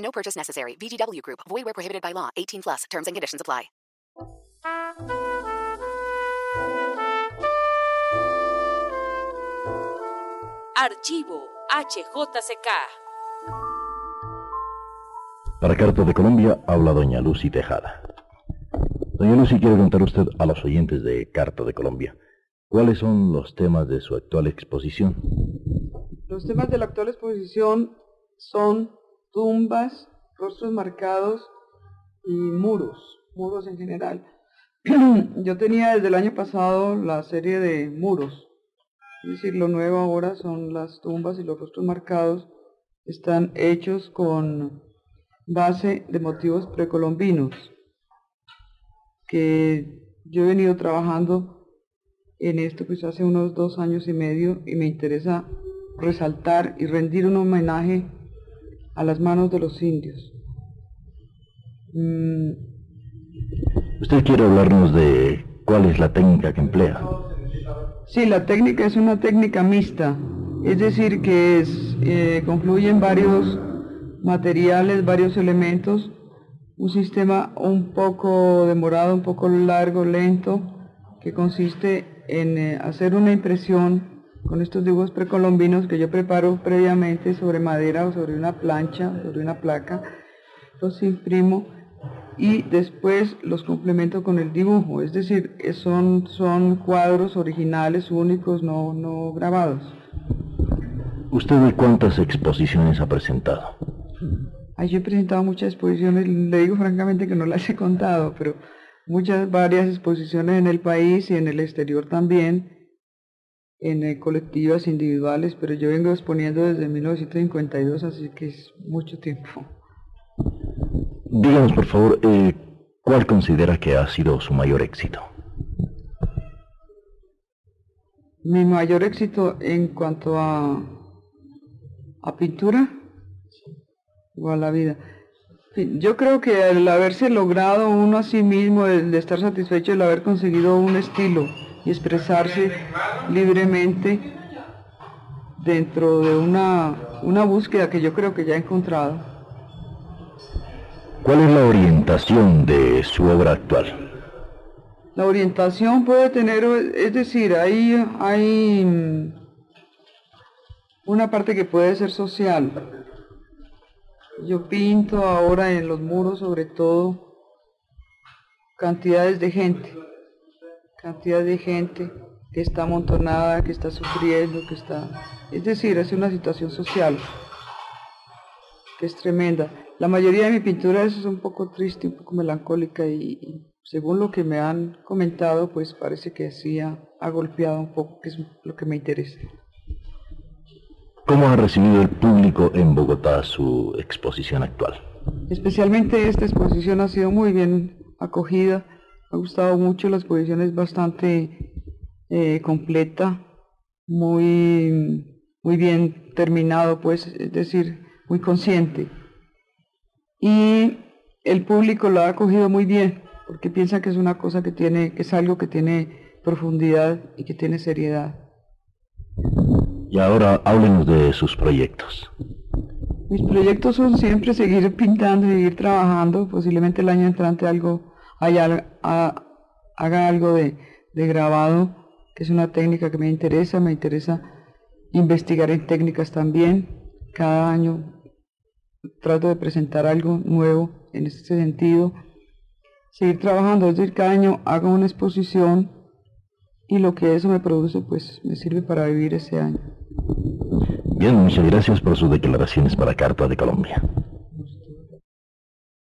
No purchase necessary. VGW Group. Void where prohibited by law. 18 plus. Terms and conditions apply. Archivo HJCK. Para Carta de Colombia habla doña Lucy Tejada. Doña Lucy quiere contar usted a los oyentes de Carta de Colombia cuáles son los temas de su actual exposición. Los temas de la actual exposición son tumbas, rostros marcados y muros, muros en general. Yo tenía desde el año pasado la serie de muros, es decir, lo nuevo ahora son las tumbas y los rostros marcados, están hechos con base de motivos precolombinos, que yo he venido trabajando en esto pues hace unos dos años y medio y me interesa resaltar y rendir un homenaje a las manos de los indios. Mm, Usted quiere hablarnos de cuál es la técnica que emplea. Sí, la técnica es una técnica mixta, es decir, que es, eh, confluyen varios materiales, varios elementos, un sistema un poco demorado, un poco largo, lento, que consiste en eh, hacer una impresión con estos dibujos precolombinos que yo preparo previamente sobre madera o sobre una plancha, sobre una placa, los imprimo y después los complemento con el dibujo, es decir, eh, son, son cuadros originales, únicos, no, no grabados. ¿Usted de cuántas exposiciones ha presentado? Ay, yo he presentado muchas exposiciones, le digo francamente que no las he contado, pero muchas, varias exposiciones en el país y en el exterior también, en eh, colectivas individuales, pero yo vengo exponiendo desde 1952, así que es mucho tiempo. Díganos, por favor, eh, ¿cuál considera que ha sido su mayor éxito? Mi mayor éxito en cuanto a, a pintura o a la vida. Yo creo que el haberse logrado uno a sí mismo, el de estar satisfecho, el haber conseguido un estilo y expresarse libremente dentro de una, una búsqueda que yo creo que ya he encontrado. ¿Cuál es la orientación de su obra actual? La orientación puede tener, es decir, hay, hay mm, una parte que puede ser social. Yo pinto ahora en los muros sobre todo cantidades de gente, cantidad de gente que está amontonada, que está sufriendo, que está... Es decir, es una situación social que es tremenda. La mayoría de mi pintura es un poco triste, un poco melancólica y, y según lo que me han comentado, pues parece que sí ha, ha golpeado un poco, que es lo que me interesa. ¿Cómo ha recibido el público en Bogotá su exposición actual? Especialmente esta exposición ha sido muy bien acogida, me ha gustado mucho, la exposición es bastante eh, completa, muy, muy bien terminado, pues, es decir, muy consciente. Y el público lo ha acogido muy bien, porque piensa que es una cosa que tiene, que es algo que tiene profundidad y que tiene seriedad. Y ahora háblenos de sus proyectos. Mis proyectos son siempre seguir pintando y seguir trabajando. Posiblemente el año entrante algo haya, ha- haga algo de, de grabado, es una técnica que me interesa. Me interesa investigar en técnicas también. Cada año trato de presentar algo nuevo en este sentido. Seguir trabajando, es decir, cada año hago una exposición y lo que eso me produce, pues me sirve para vivir ese año. Bien, muchas gracias por sus declaraciones para Carta de Colombia.